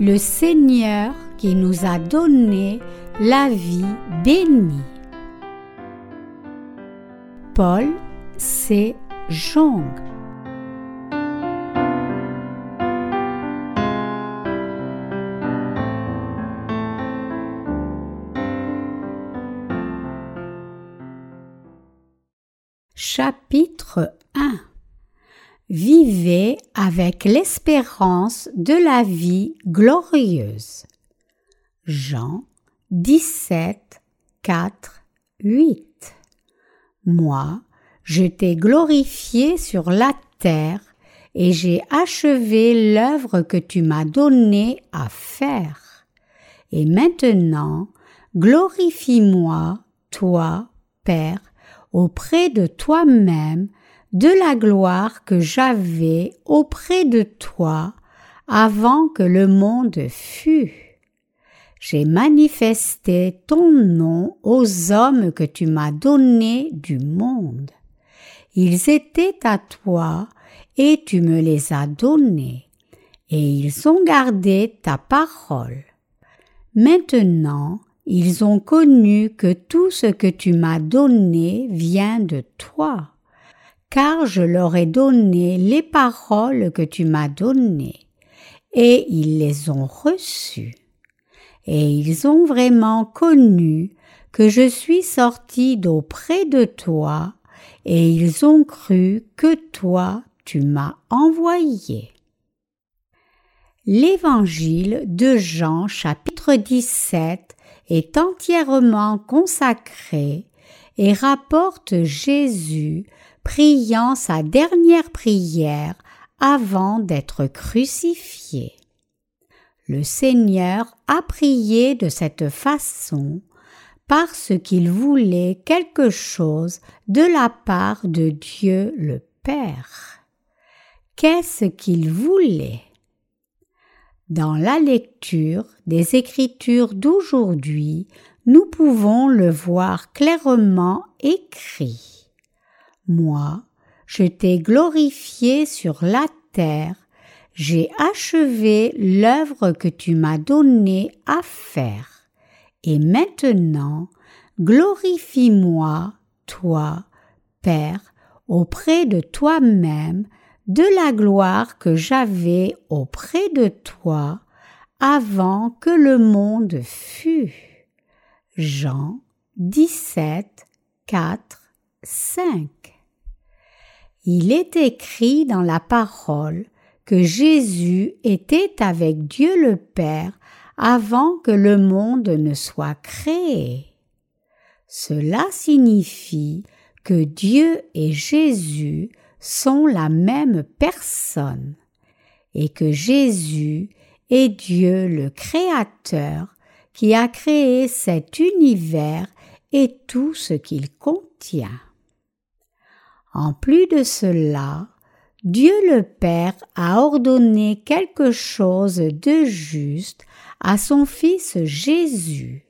le Seigneur qui nous a donné la vie bénie. Paul C. Jong Chapitre 1 Vivez avec l'espérance de la vie glorieuse. Jean 17, 4, 8. Moi, je t'ai glorifié sur la terre et j'ai achevé l'œuvre que tu m'as donnée à faire. Et maintenant, glorifie-moi, toi, Père, auprès de toi-même de la gloire que j'avais auprès de toi avant que le monde fût. J'ai manifesté ton nom aux hommes que tu m'as donnés du monde. Ils étaient à toi et tu me les as donnés, et ils ont gardé ta parole. Maintenant, ils ont connu que tout ce que tu m'as donné vient de toi car je leur ai donné les paroles que tu m'as données, et ils les ont reçues. Et ils ont vraiment connu que je suis sorti d'auprès de toi, et ils ont cru que toi tu m'as envoyé. L'évangile de Jean chapitre 17 est entièrement consacré et rapporte Jésus priant sa dernière prière avant d'être crucifié. Le Seigneur a prié de cette façon parce qu'il voulait quelque chose de la part de Dieu le Père. Qu'est-ce qu'il voulait? Dans la lecture des Écritures d'aujourd'hui, nous pouvons le voir clairement écrit. Moi, je t'ai glorifié sur la terre, j'ai achevé l'œuvre que tu m'as donnée à faire. Et maintenant, glorifie-moi, toi, Père, auprès de toi-même, de la gloire que j'avais auprès de toi avant que le monde fût. Jean 17, 4, 5 il est écrit dans la parole que Jésus était avec Dieu le Père avant que le monde ne soit créé. Cela signifie que Dieu et Jésus sont la même personne et que Jésus est Dieu le Créateur qui a créé cet univers et tout ce qu'il contient. En plus de cela, Dieu le Père a ordonné quelque chose de juste à son Fils Jésus.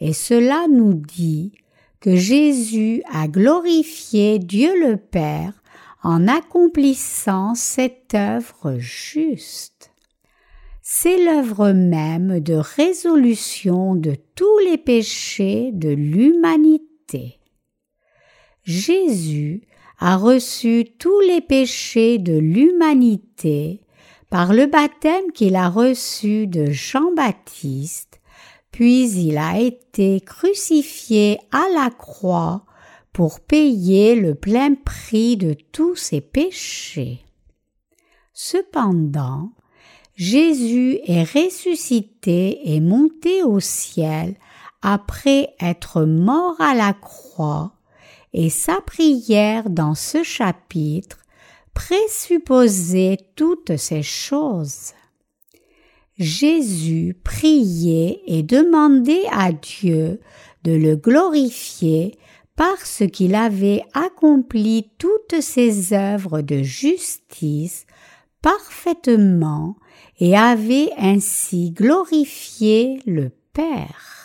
Et cela nous dit que Jésus a glorifié Dieu le Père en accomplissant cette œuvre juste. C'est l'œuvre même de résolution de tous les péchés de l'humanité. Jésus a reçu tous les péchés de l'humanité par le baptême qu'il a reçu de Jean-Baptiste, puis il a été crucifié à la croix pour payer le plein prix de tous ses péchés. Cependant, Jésus est ressuscité et monté au ciel après être mort à la croix et sa prière dans ce chapitre présupposait toutes ces choses. Jésus priait et demandait à Dieu de le glorifier parce qu'il avait accompli toutes ses œuvres de justice parfaitement et avait ainsi glorifié le Père.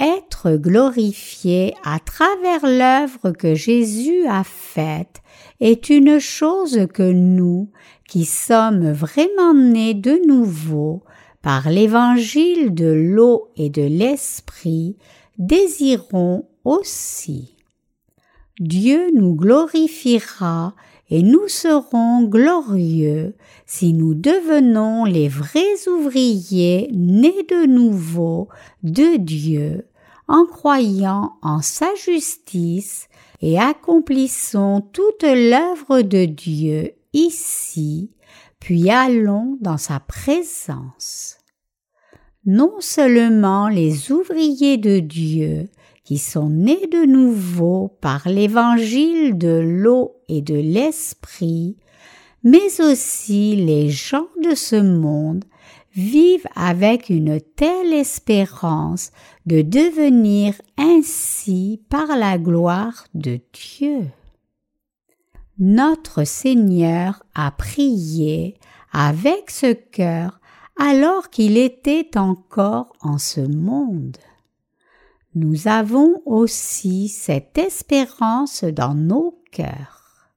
Être glorifié à travers l'œuvre que Jésus a faite est une chose que nous, qui sommes vraiment nés de nouveau par l'évangile de l'eau et de l'esprit, désirons aussi. Dieu nous glorifiera et nous serons glorieux si nous devenons les vrais ouvriers nés de nouveau de Dieu en croyant en sa justice et accomplissons toute l'œuvre de Dieu ici, puis allons dans sa présence. Non seulement les ouvriers de Dieu qui sont nés de nouveau par l'évangile de l'eau et de l'esprit, mais aussi les gens de ce monde vivent avec une telle espérance de devenir ainsi par la gloire de Dieu. Notre Seigneur a prié avec ce cœur alors qu'il était encore en ce monde nous avons aussi cette espérance dans nos cœurs.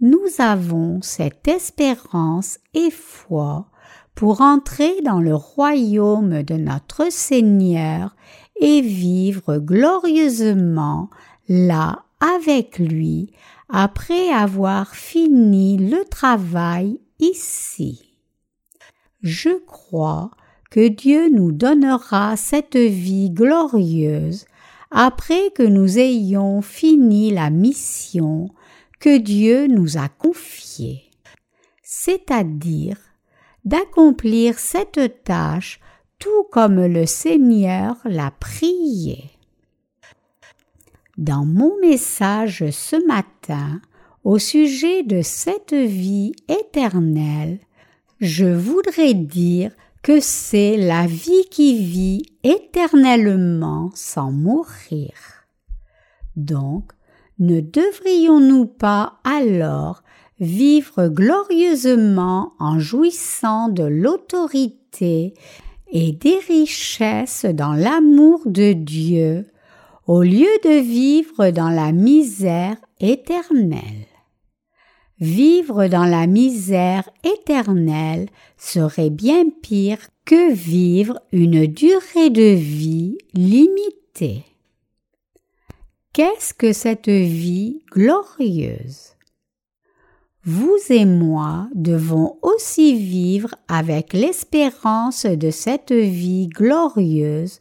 Nous avons cette espérance et foi pour entrer dans le royaume de notre Seigneur et vivre glorieusement là avec lui après avoir fini le travail ici. Je crois que Dieu nous donnera cette vie glorieuse après que nous ayons fini la mission que Dieu nous a confiée, c'est-à-dire d'accomplir cette tâche tout comme le Seigneur l'a prié. Dans mon message ce matin au sujet de cette vie éternelle, je voudrais dire que c'est la vie qui vit éternellement sans mourir. Donc, ne devrions-nous pas alors vivre glorieusement en jouissant de l'autorité et des richesses dans l'amour de Dieu, au lieu de vivre dans la misère éternelle. Vivre dans la misère éternelle serait bien pire que vivre une durée de vie limitée. Qu'est-ce que cette vie glorieuse? Vous et moi devons aussi vivre avec l'espérance de cette vie glorieuse,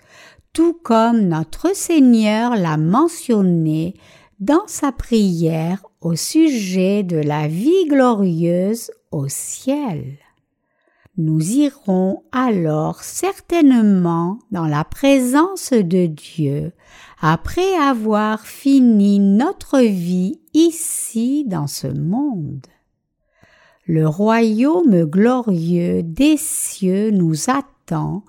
tout comme notre Seigneur l'a mentionné dans sa prière au sujet de la vie glorieuse au ciel. Nous irons alors certainement dans la présence de Dieu après avoir fini notre vie ici dans ce monde. Le royaume glorieux des cieux nous attend,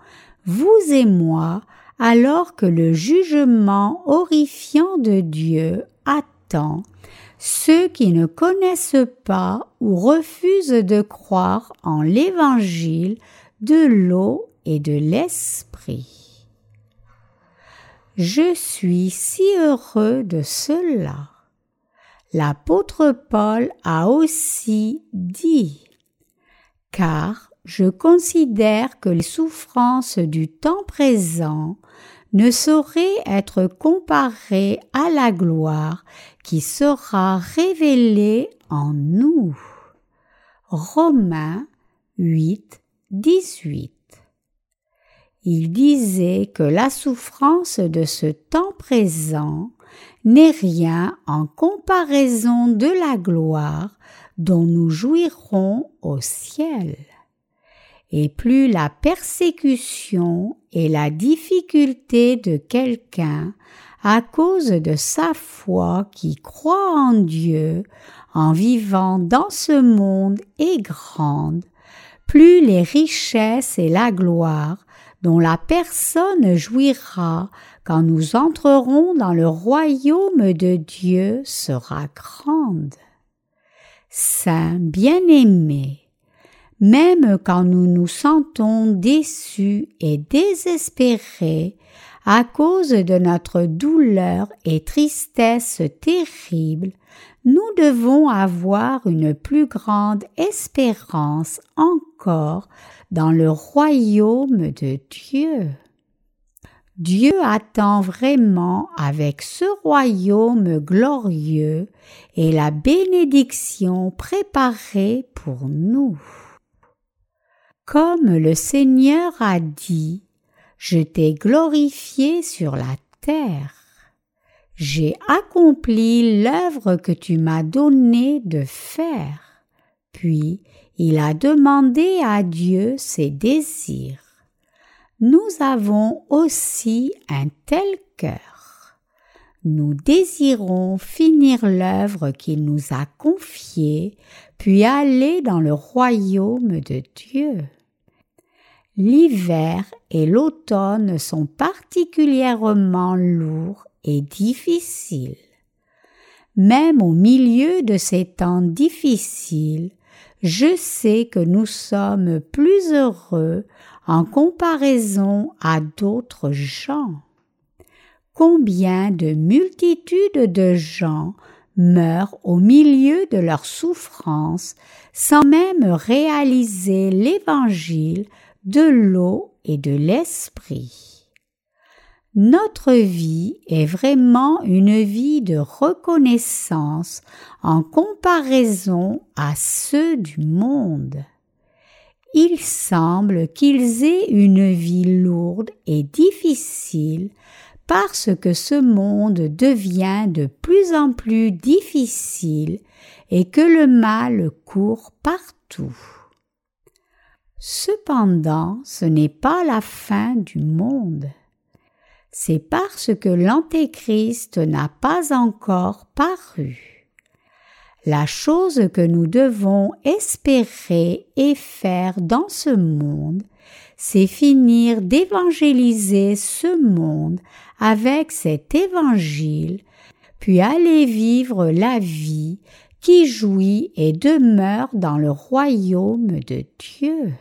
vous et moi, alors que le jugement horrifiant de Dieu attend ceux qui ne connaissent pas ou refusent de croire en l'évangile de l'eau et de l'esprit. Je suis si heureux de cela. L'apôtre Paul a aussi dit Car je considère que les souffrances du temps présent ne saurait être comparé à la gloire qui sera révélée en nous. Romains 8, 18. Il disait que la souffrance de ce temps présent n'est rien en comparaison de la gloire dont nous jouirons au ciel. Et plus la persécution et la difficulté de quelqu'un à cause de sa foi qui croit en Dieu en vivant dans ce monde est grande, plus les richesses et la gloire dont la personne jouira quand nous entrerons dans le royaume de Dieu sera grande. Saint bien-aimé, même quand nous nous sentons déçus et désespérés à cause de notre douleur et tristesse terrible, nous devons avoir une plus grande espérance dans le royaume de Dieu. Dieu attend vraiment avec ce royaume glorieux et la bénédiction préparée pour nous. Comme le Seigneur a dit, je t'ai glorifié sur la terre. J'ai accompli l'œuvre que tu m'as donné de faire. Puis il a demandé à Dieu ses désirs nous avons aussi un tel cœur. Nous désirons finir l'œuvre qu'il nous a confiée, puis aller dans le royaume de Dieu. L'hiver et l'automne sont particulièrement lourds et difficiles. Même au milieu de ces temps difficiles, je sais que nous sommes plus heureux en comparaison à d'autres gens. Combien de multitudes de gens meurent au milieu de leur souffrance sans même réaliser l'évangile de l'eau et de l'esprit. Notre vie est vraiment une vie de reconnaissance en comparaison à ceux du monde il semble qu'ils aient une vie lourde et difficile parce que ce monde devient de plus en plus difficile et que le mal court partout. Cependant, ce n'est pas la fin du monde. C'est parce que l'Antéchrist n'a pas encore paru. La chose que nous devons espérer et faire dans ce monde, c'est finir d'évangéliser ce monde avec cet évangile, puis aller vivre la vie qui jouit et demeure dans le royaume de Dieu.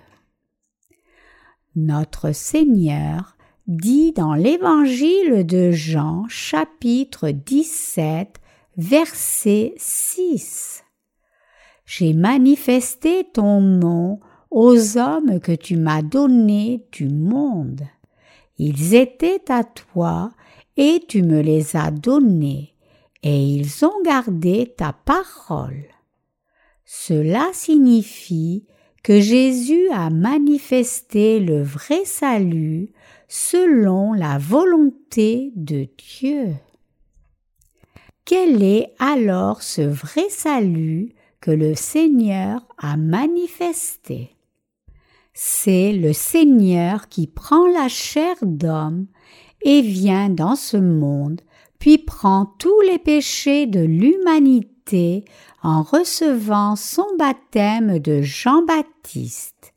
Notre Seigneur dit dans l'Évangile de Jean chapitre 17 verset 6. J'ai manifesté ton nom aux hommes que tu m'as donnés du monde. Ils étaient à toi et tu me les as donnés, et ils ont gardé ta parole. Cela signifie que Jésus a manifesté le vrai salut selon la volonté de Dieu. Quel est alors ce vrai salut que le Seigneur a manifesté? C'est le Seigneur qui prend la chair d'homme et vient dans ce monde, puis prend tous les péchés de l'humanité en recevant son baptême de Jean-Baptiste.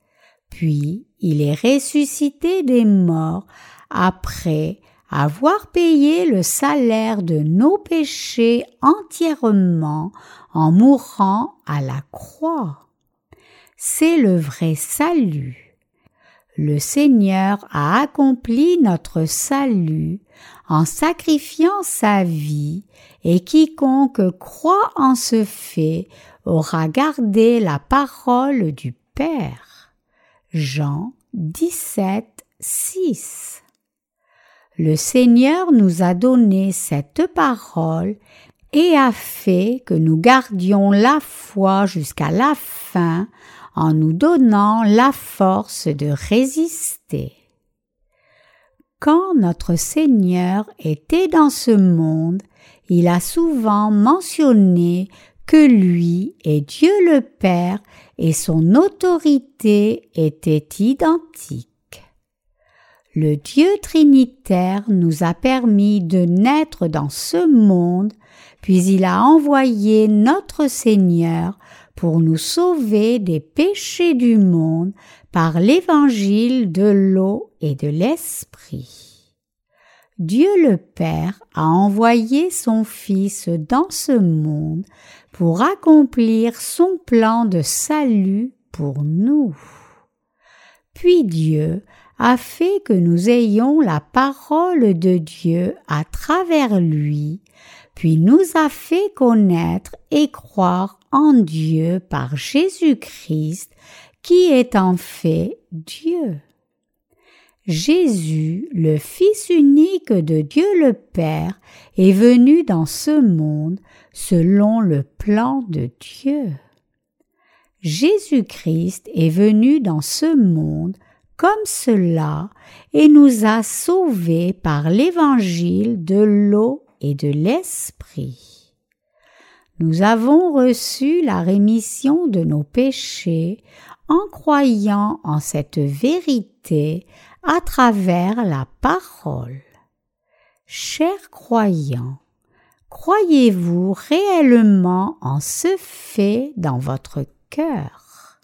Puis il est ressuscité des morts après avoir payé le salaire de nos péchés entièrement en mourant à la croix. C'est le vrai salut. Le Seigneur a accompli notre salut en sacrifiant sa vie et quiconque croit en ce fait aura gardé la parole du Père. Jean 17, 6 le Seigneur nous a donné cette parole et a fait que nous gardions la foi jusqu'à la fin en nous donnant la force de résister. Quand notre Seigneur était dans ce monde, il a souvent mentionné que lui et Dieu le Père et son autorité étaient identiques. Le Dieu Trinitaire nous a permis de naître dans ce monde, puis il a envoyé notre Seigneur pour nous sauver des péchés du monde par l'évangile de l'eau et de l'esprit. Dieu le Père a envoyé son Fils dans ce monde pour accomplir son plan de salut pour nous. Puis Dieu a fait que nous ayons la parole de Dieu à travers lui, puis nous a fait connaître et croire en Dieu par Jésus-Christ, qui est en fait Dieu. Jésus, le Fils unique de Dieu le Père, est venu dans ce monde selon le plan de Dieu. Jésus-Christ est venu dans ce monde comme cela et nous a sauvés par l'évangile de l'eau et de l'esprit. Nous avons reçu la rémission de nos péchés en croyant en cette vérité à travers la parole. Chers croyants, croyez-vous réellement en ce fait dans votre cœur?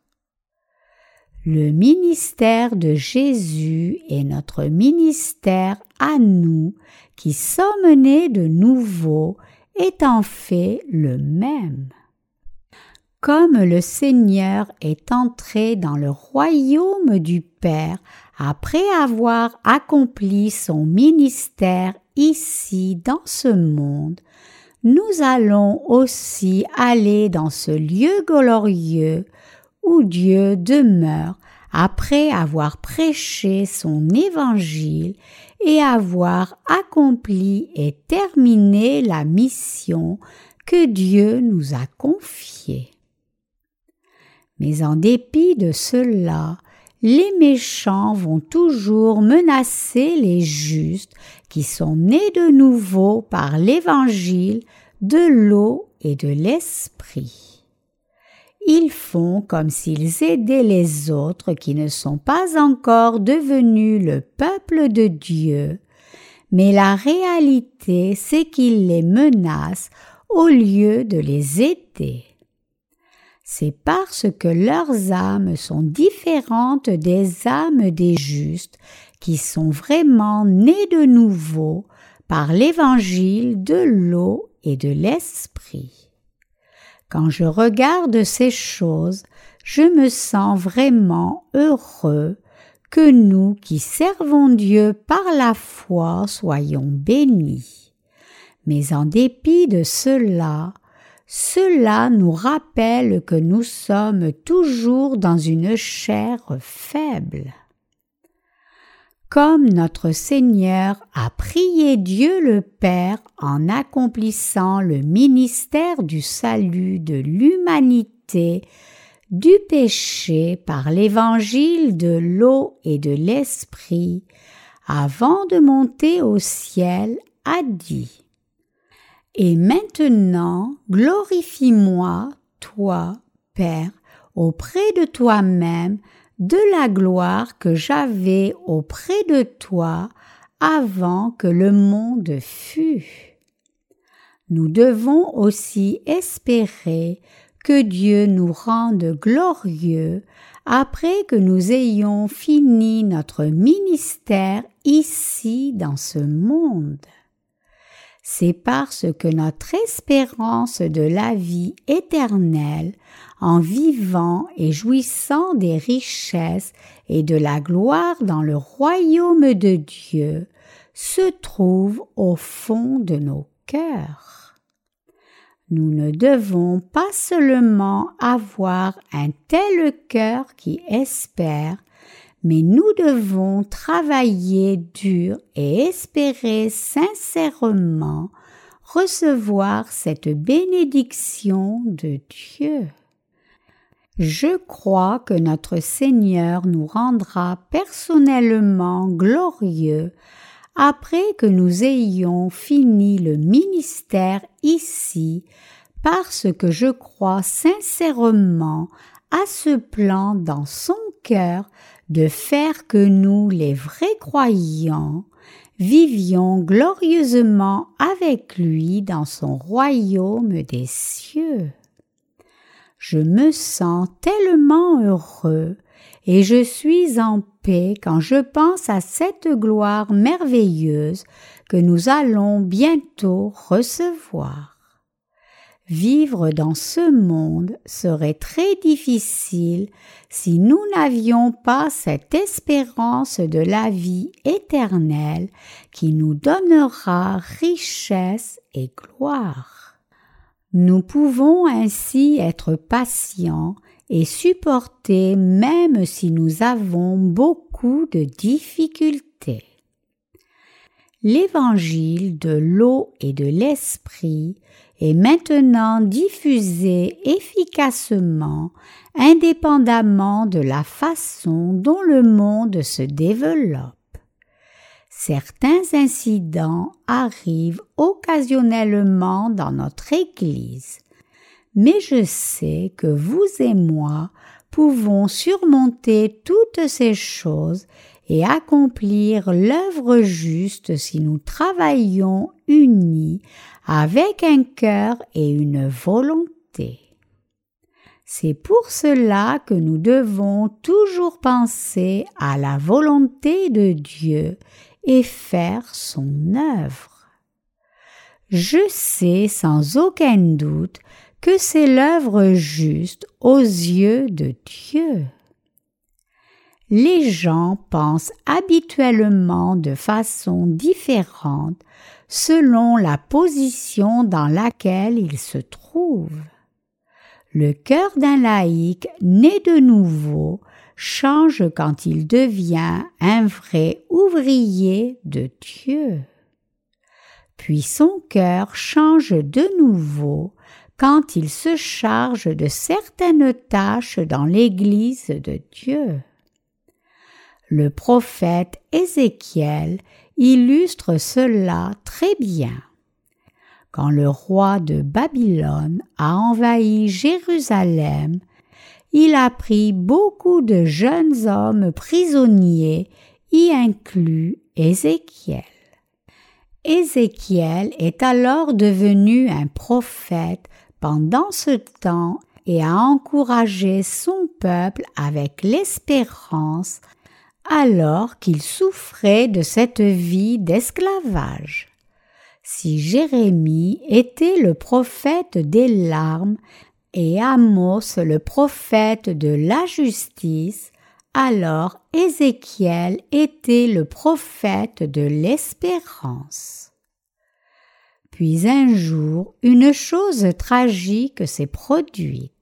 Le ministère de Jésus est notre ministère à nous qui sommes nés de nouveau est en fait le même. Comme le Seigneur est entré dans le royaume du Père après avoir accompli son ministère ici dans ce monde, nous allons aussi aller dans ce lieu glorieux où Dieu demeure après avoir prêché son évangile et avoir accompli et terminé la mission que Dieu nous a confiée. Mais en dépit de cela, les méchants vont toujours menacer les justes qui sont nés de nouveau par l'évangile de l'eau et de l'esprit ils font comme s'ils aidaient les autres qui ne sont pas encore devenus le peuple de Dieu, mais la réalité c'est qu'ils les menacent au lieu de les aider. C'est parce que leurs âmes sont différentes des âmes des justes qui sont vraiment nés de nouveau par l'évangile de l'eau et de l'esprit. Quand je regarde ces choses, je me sens vraiment heureux que nous qui servons Dieu par la foi soyons bénis. Mais en dépit de cela, cela nous rappelle que nous sommes toujours dans une chair faible. Comme notre Seigneur a prié Dieu le Père en accomplissant le ministère du salut de l'humanité du péché par l'évangile de l'eau et de l'esprit, avant de monter au ciel, a dit Et maintenant glorifie-moi, toi, Père, auprès de toi-même, de la gloire que j'avais auprès de toi avant que le monde fût. Nous devons aussi espérer que Dieu nous rende glorieux après que nous ayons fini notre ministère ici dans ce monde c'est parce que notre espérance de la vie éternelle, en vivant et jouissant des richesses et de la gloire dans le royaume de Dieu, se trouve au fond de nos cœurs. Nous ne devons pas seulement avoir un tel cœur qui espère, mais nous devons travailler dur et espérer sincèrement recevoir cette bénédiction de Dieu. Je crois que notre Seigneur nous rendra personnellement glorieux après que nous ayons fini le ministère ici, parce que je crois sincèrement à ce plan dans son cœur de faire que nous, les vrais croyants, vivions glorieusement avec lui dans son royaume des cieux. Je me sens tellement heureux et je suis en paix quand je pense à cette gloire merveilleuse que nous allons bientôt recevoir. Vivre dans ce monde serait très difficile si nous n'avions pas cette espérance de la vie éternelle qui nous donnera richesse et gloire. Nous pouvons ainsi être patients et supporter même si nous avons beaucoup de difficultés. L'évangile de l'eau et de l'esprit est maintenant diffusé efficacement indépendamment de la façon dont le monde se développe. Certains incidents arrivent occasionnellement dans notre Église, mais je sais que vous et moi pouvons surmonter toutes ces choses et accomplir l'œuvre juste si nous travaillons unis avec un cœur et une volonté. C'est pour cela que nous devons toujours penser à la volonté de Dieu et faire son œuvre. Je sais sans aucun doute que c'est l'œuvre juste aux yeux de Dieu. Les gens pensent habituellement de façon différente selon la position dans laquelle ils se trouvent. Le cœur d'un laïc né de nouveau change quand il devient un vrai ouvrier de Dieu. Puis son cœur change de nouveau quand il se charge de certaines tâches dans l'Église de Dieu. Le prophète Ézéchiel illustre cela très bien. Quand le roi de Babylone a envahi Jérusalem, il a pris beaucoup de jeunes hommes prisonniers, y inclus Ézéchiel. Ézéchiel est alors devenu un prophète pendant ce temps et a encouragé son peuple avec l'espérance alors qu'il souffrait de cette vie d'esclavage. Si Jérémie était le prophète des larmes et Amos le prophète de la justice, alors Ézéchiel était le prophète de l'espérance. Puis un jour, une chose tragique s'est produite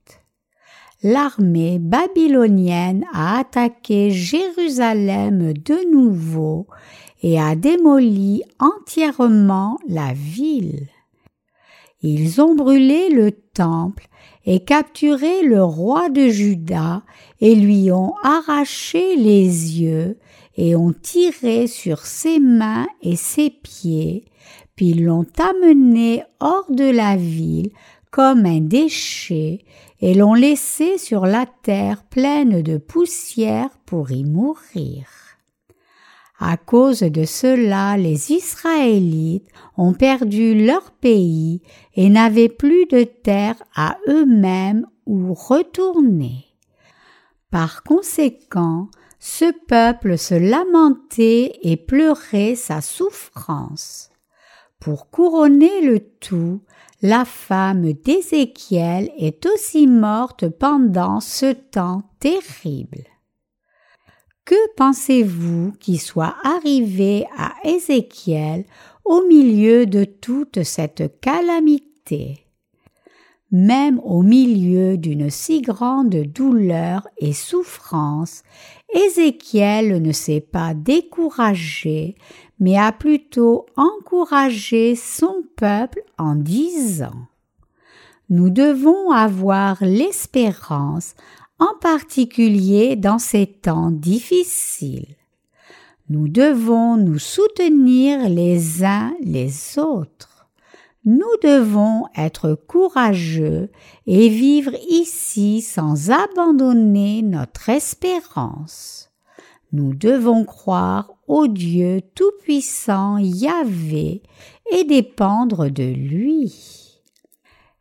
l'armée babylonienne a attaqué Jérusalem de nouveau et a démoli entièrement la ville. Ils ont brûlé le temple et capturé le roi de Juda et lui ont arraché les yeux et ont tiré sur ses mains et ses pieds, puis l'ont amené hors de la ville comme un déchet et l'ont laissé sur la terre pleine de poussière pour y mourir. À cause de cela, les Israélites ont perdu leur pays et n'avaient plus de terre à eux-mêmes où retourner. Par conséquent, ce peuple se lamentait et pleurait sa souffrance. Pour couronner le tout, la femme d'Ézéchiel est aussi morte pendant ce temps terrible. Que pensez-vous qui soit arrivé à Ézéchiel au milieu de toute cette calamité? Même au milieu d'une si grande douleur et souffrance, Ézéchiel ne s'est pas découragé, mais a plutôt encouragé son peuple en disant Nous devons avoir l'espérance, en particulier dans ces temps difficiles. Nous devons nous soutenir les uns les autres. Nous devons être courageux et vivre ici sans abandonner notre espérance. Nous devons croire au Dieu Tout-Puissant Yahvé et dépendre de lui.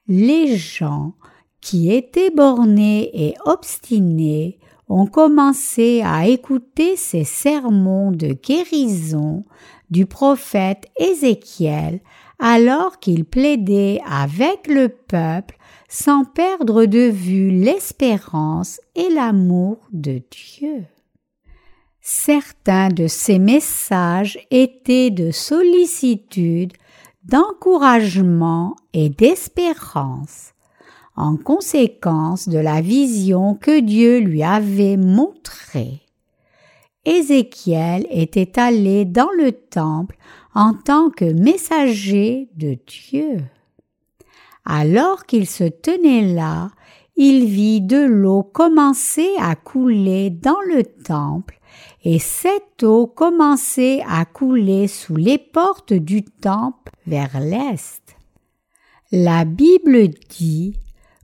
Les gens qui étaient bornés et obstinés ont commencé à écouter ces sermons de guérison du prophète Ézéchiel alors qu'il plaidait avec le peuple sans perdre de vue l'espérance et l'amour de Dieu. Certains de ces messages étaient de sollicitude, d'encouragement et d'espérance, en conséquence de la vision que Dieu lui avait montrée. Ézéchiel était allé dans le temple en tant que messager de Dieu. Alors qu'il se tenait là, il vit de l'eau commencer à couler dans le temple, et cette eau commençait à couler sous les portes du temple vers l'est. La Bible dit,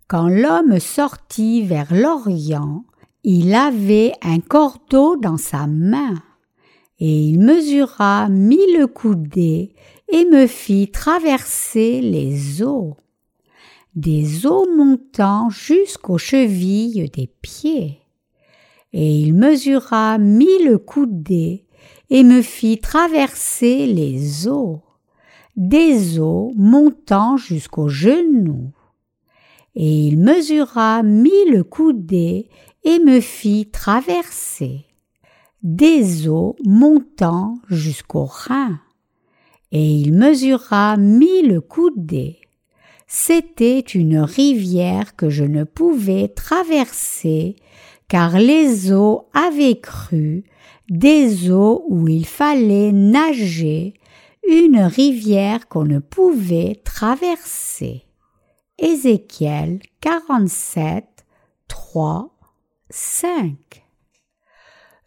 quand l'homme sortit vers l'Orient, il avait un cordeau dans sa main, et il mesura mille coudées et me fit traverser les eaux des eaux montant jusqu'aux chevilles des pieds. Et il mesura mille coudées et me fit traverser les eaux, des eaux montant jusqu'aux genoux. Et il mesura mille coudées et me fit traverser, des eaux montant jusqu'aux reins. Et il mesura mille coudées c'était une rivière que je ne pouvais traverser car les eaux avaient cru, des eaux où il fallait nager, une rivière qu'on ne pouvait traverser. Ézéchiel 47, 3, 5.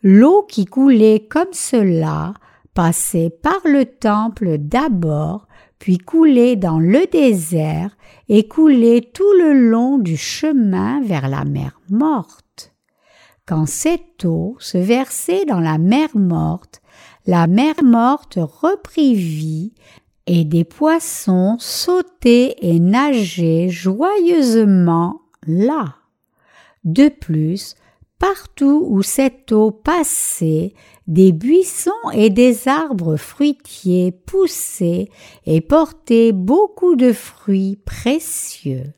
L'eau qui coulait comme cela passait par le temple d'abord puis couler dans le désert et couler tout le long du chemin vers la mer morte. Quand cette eau se versait dans la mer morte, la mer morte reprit vie et des poissons sautaient et nageaient joyeusement là. De plus, partout où cette eau passait, des buissons et des arbres fruitiers poussaient et portaient beaucoup de fruits précieux.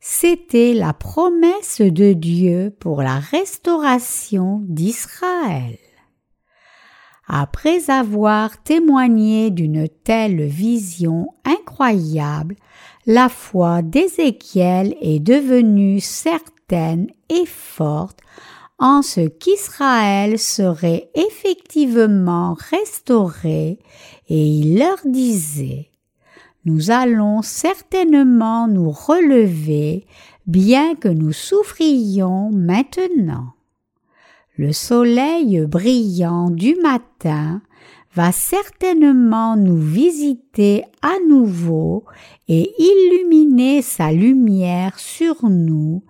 C'était la promesse de Dieu pour la restauration d'Israël. Après avoir témoigné d'une telle vision incroyable, la foi d'Ézéchiel est devenue certaine et forte en ce qu'Israël serait effectivement restauré, et il leur disait Nous allons certainement nous relever, bien que nous souffrions maintenant. Le soleil brillant du matin va certainement nous visiter à nouveau et illuminer sa lumière sur nous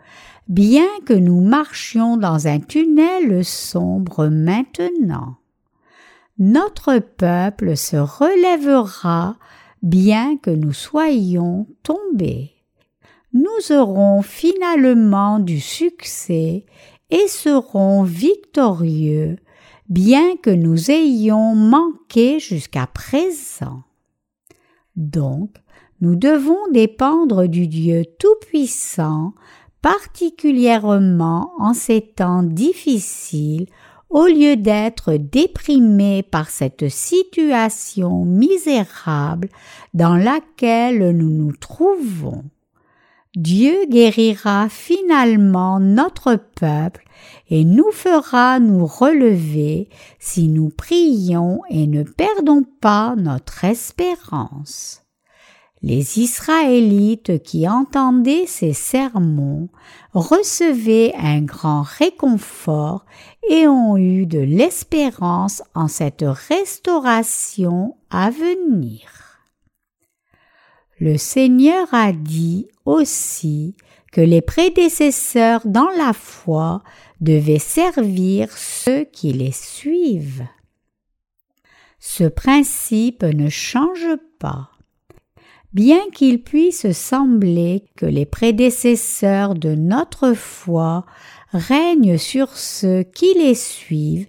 bien que nous marchions dans un tunnel sombre maintenant. Notre peuple se relèvera bien que nous soyons tombés. Nous aurons finalement du succès et serons victorieux, bien que nous ayons manqué jusqu'à présent. Donc, nous devons dépendre du Dieu Tout-Puissant particulièrement en ces temps difficiles, au lieu d'être déprimés par cette situation misérable dans laquelle nous nous trouvons. Dieu guérira finalement notre peuple et nous fera nous relever si nous prions et ne perdons pas notre espérance. Les Israélites qui entendaient ces sermons recevaient un grand réconfort et ont eu de l'espérance en cette restauration à venir. Le Seigneur a dit aussi que les prédécesseurs dans la foi devaient servir ceux qui les suivent. Ce principe ne change pas. Bien qu'il puisse sembler que les prédécesseurs de notre foi règnent sur ceux qui les suivent,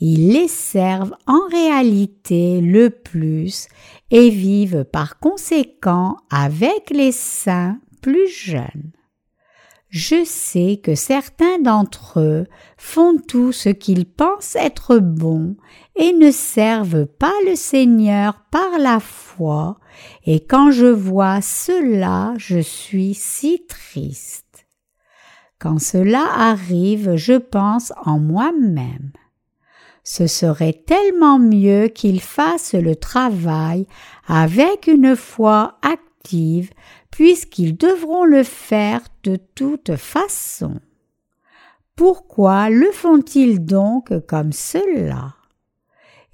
ils les servent en réalité le plus et vivent par conséquent avec les saints plus jeunes. Je sais que certains d'entre eux font tout ce qu'ils pensent être bon et ne servent pas le Seigneur par la foi, et quand je vois cela, je suis si triste. Quand cela arrive, je pense en moi-même. Ce serait tellement mieux qu'ils fassent le travail avec une foi active puisqu'ils devront le faire de toute façon. Pourquoi le font-ils donc comme cela?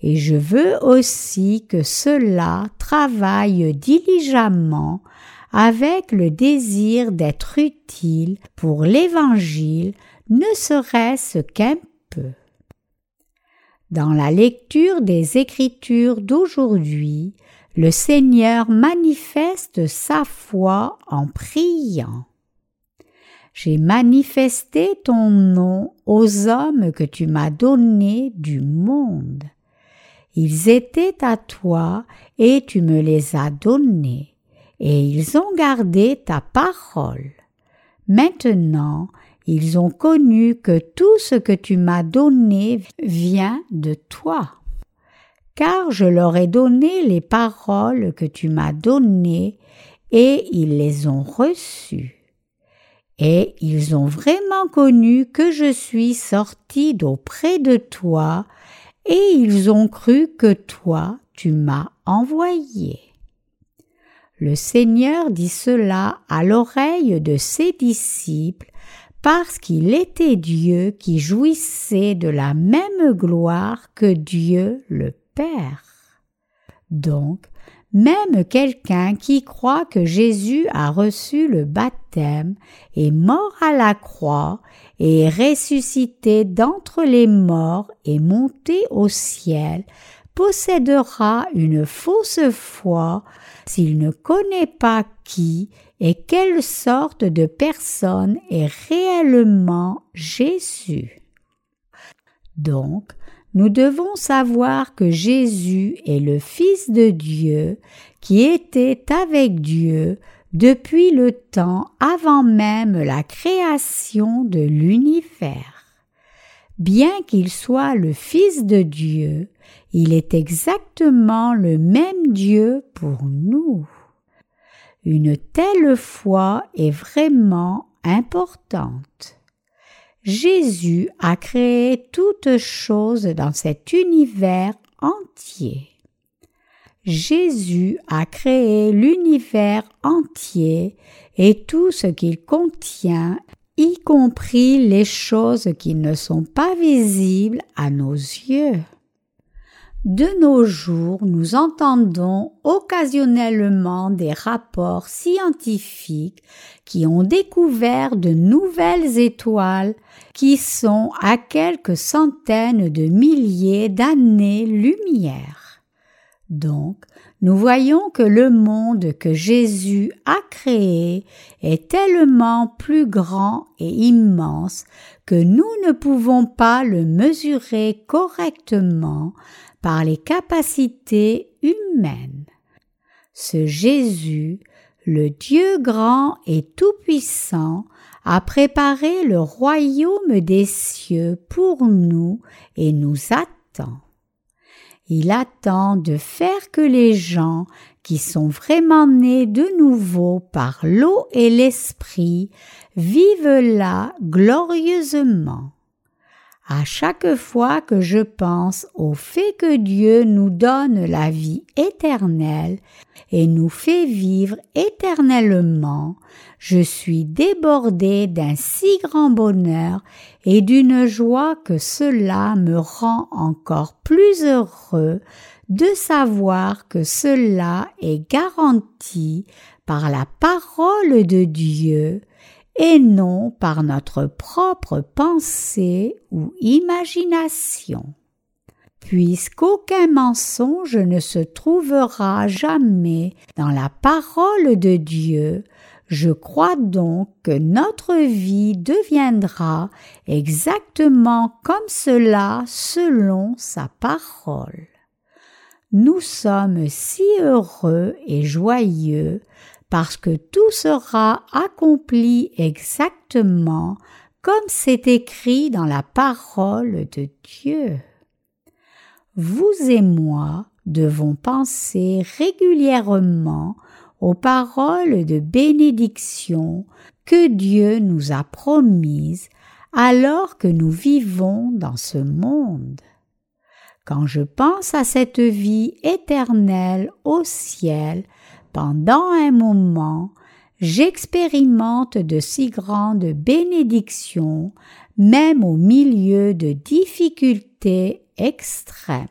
Et je veux aussi que cela travaille diligemment avec le désir d'être utile pour l'Évangile, ne serait-ce qu'un peu. Dans la lecture des Écritures d'aujourd'hui, le Seigneur manifeste sa foi en priant. J'ai manifesté ton nom aux hommes que tu m'as donnés du monde. Ils étaient à toi et tu me les as donnés, et ils ont gardé ta parole. Maintenant, ils ont connu que tout ce que tu m'as donné vient de toi car je leur ai donné les paroles que tu m'as données, et ils les ont reçues. Et ils ont vraiment connu que je suis sorti d'auprès de toi, et ils ont cru que toi tu m'as envoyé. Le Seigneur dit cela à l'oreille de ses disciples parce qu'il était Dieu qui jouissait de la même gloire que Dieu le Père. Donc, même quelqu'un qui croit que Jésus a reçu le baptême, est mort à la croix et ressuscité d'entre les morts et monté au ciel, possédera une fausse foi s'il ne connaît pas qui et quelle sorte de personne est réellement Jésus. Donc, nous devons savoir que Jésus est le Fils de Dieu qui était avec Dieu depuis le temps avant même la création de l'univers. Bien qu'il soit le Fils de Dieu, il est exactement le même Dieu pour nous. Une telle foi est vraiment importante. Jésus a créé toutes choses dans cet univers entier. Jésus a créé l'univers entier et tout ce qu'il contient, y compris les choses qui ne sont pas visibles à nos yeux. De nos jours, nous entendons occasionnellement des rapports scientifiques qui ont découvert de nouvelles étoiles qui sont à quelques centaines de milliers d'années-lumière. Donc, nous voyons que le monde que Jésus a créé est tellement plus grand et immense que nous ne pouvons pas le mesurer correctement par les capacités humaines. Ce Jésus, le Dieu grand et tout-puissant, a préparé le royaume des cieux pour nous et nous attend. Il attend de faire que les gens qui sont vraiment nés de nouveau par l'eau et l'esprit vivent là glorieusement. À chaque fois que je pense au fait que Dieu nous donne la vie éternelle et nous fait vivre éternellement, je suis débordé d'un si grand bonheur et d'une joie que cela me rend encore plus heureux de savoir que cela est garanti par la parole de Dieu et non par notre propre pensée ou imagination. Puisqu'aucun mensonge ne se trouvera jamais dans la parole de Dieu, je crois donc que notre vie deviendra exactement comme cela selon sa parole. nous sommes si heureux et joyeux parce que tout sera accompli exactement comme c'est écrit dans la parole de Dieu. Vous et moi devons penser régulièrement aux paroles de bénédiction que Dieu nous a promises alors que nous vivons dans ce monde. Quand je pense à cette vie éternelle au ciel, pendant un moment, j'expérimente de si grandes bénédictions, même au milieu de difficultés extrêmes.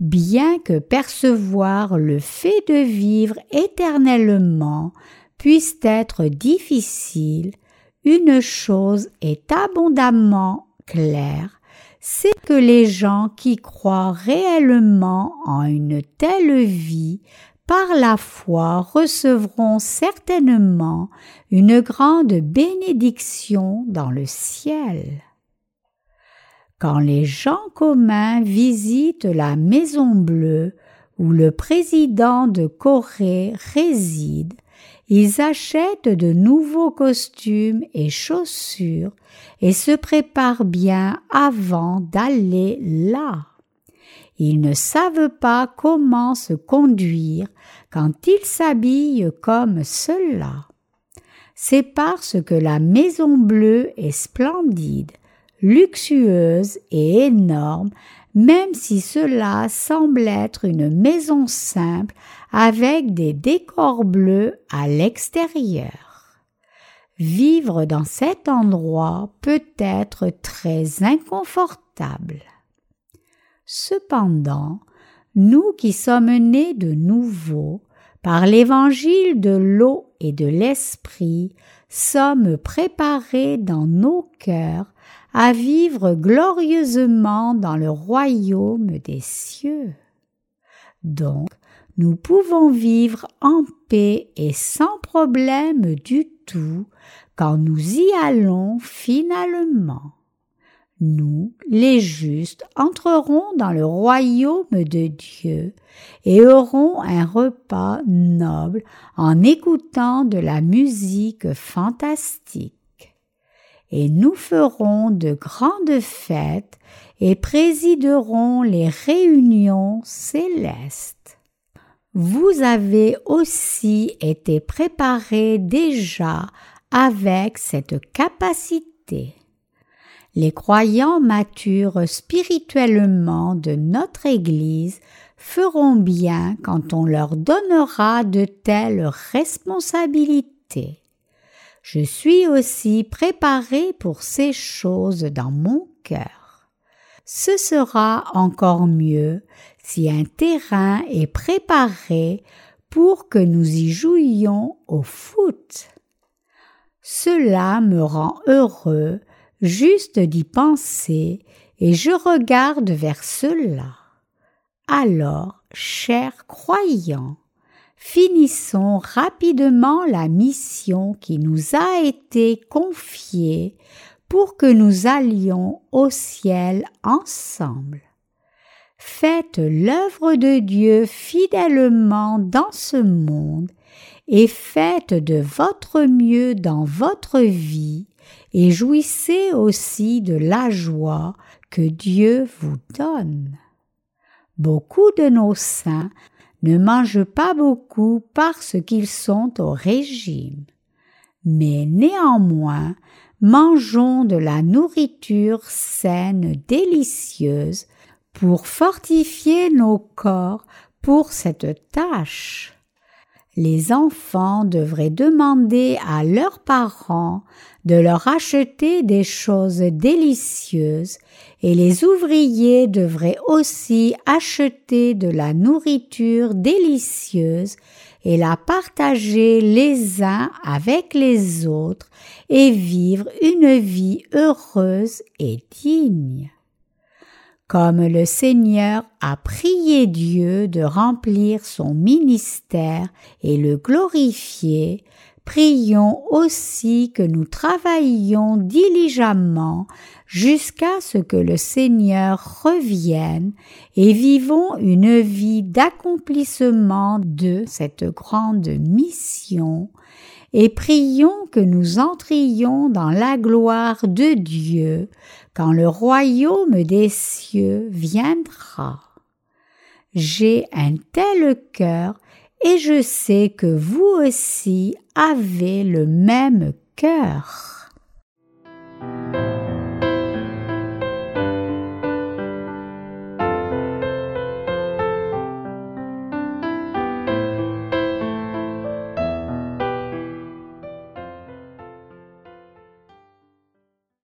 Bien que percevoir le fait de vivre éternellement puisse être difficile, une chose est abondamment claire, c'est que les gens qui croient réellement en une telle vie par la foi recevront certainement une grande bénédiction dans le ciel. Quand les gens communs visitent la Maison Bleue où le président de Corée réside, ils achètent de nouveaux costumes et chaussures et se préparent bien avant d'aller là. Ils ne savent pas comment se conduire quand ils s'habillent comme cela. C'est parce que la Maison Bleue est splendide, luxueuse et énorme, même si cela semble être une maison simple avec des décors bleus à l'extérieur. Vivre dans cet endroit peut être très inconfortable. Cependant, nous qui sommes nés de nouveau par l'évangile de l'eau et de l'esprit, sommes préparés dans nos cœurs à vivre glorieusement dans le royaume des cieux. Donc, nous pouvons vivre en paix et sans problème du tout quand nous y allons finalement nous, les justes, entrerons dans le royaume de Dieu et aurons un repas noble en écoutant de la musique fantastique. Et nous ferons de grandes fêtes et présiderons les réunions célestes. Vous avez aussi été préparés déjà avec cette capacité les croyants matures spirituellement de notre Église feront bien quand on leur donnera de telles responsabilités. Je suis aussi préparé pour ces choses dans mon cœur. Ce sera encore mieux si un terrain est préparé pour que nous y jouions au foot. Cela me rend heureux juste d'y penser, et je regarde vers cela. Alors, chers croyants, finissons rapidement la mission qui nous a été confiée pour que nous allions au ciel ensemble. Faites l'œuvre de Dieu fidèlement dans ce monde et faites de votre mieux dans votre vie et jouissez aussi de la joie que Dieu vous donne. Beaucoup de nos saints ne mangent pas beaucoup parce qu'ils sont au régime, mais néanmoins mangeons de la nourriture saine, délicieuse, pour fortifier nos corps pour cette tâche. Les enfants devraient demander à leurs parents de leur acheter des choses délicieuses et les ouvriers devraient aussi acheter de la nourriture délicieuse et la partager les uns avec les autres et vivre une vie heureuse et digne. Comme le Seigneur a prié Dieu de remplir son ministère et le glorifier, prions aussi que nous travaillions diligemment jusqu'à ce que le Seigneur revienne et vivons une vie d'accomplissement de cette grande mission et prions que nous entrions dans la gloire de Dieu quand le royaume des cieux viendra. J'ai un tel cœur et je sais que vous aussi avez le même cœur.